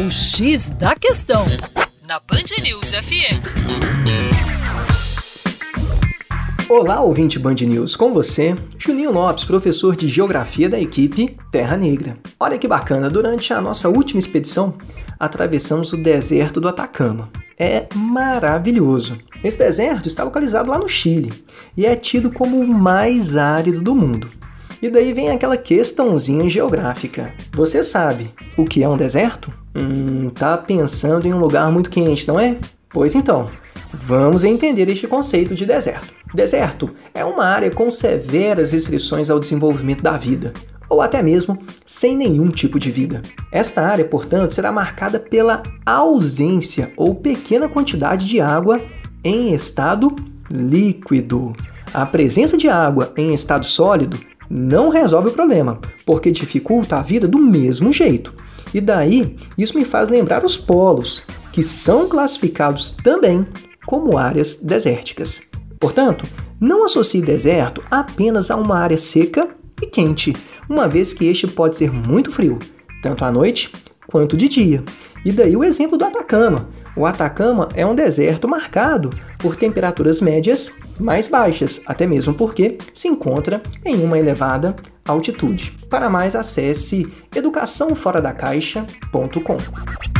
O X da Questão, na Band News FM. Olá, ouvinte Band News, com você, Juninho Lopes, professor de Geografia da equipe Terra Negra. Olha que bacana, durante a nossa última expedição, atravessamos o deserto do Atacama. É maravilhoso. Esse deserto está localizado lá no Chile e é tido como o mais árido do mundo. E daí vem aquela questãozinha geográfica. Você sabe o que é um deserto? Hum, tá pensando em um lugar muito quente, não é? Pois então, vamos entender este conceito de deserto. Deserto é uma área com severas restrições ao desenvolvimento da vida, ou até mesmo sem nenhum tipo de vida. Esta área, portanto, será marcada pela ausência ou pequena quantidade de água em estado líquido. A presença de água em estado sólido não resolve o problema, porque dificulta a vida do mesmo jeito. E daí, isso me faz lembrar os polos, que são classificados também como áreas desérticas. Portanto, não associe deserto apenas a uma área seca e quente, uma vez que este pode ser muito frio, tanto à noite quanto de dia. E daí o exemplo do Atacama. O Atacama é um deserto marcado por temperaturas médias mais baixas, até mesmo porque se encontra em uma elevada altitude. Para mais, acesse educaçãoforadacaixa.com.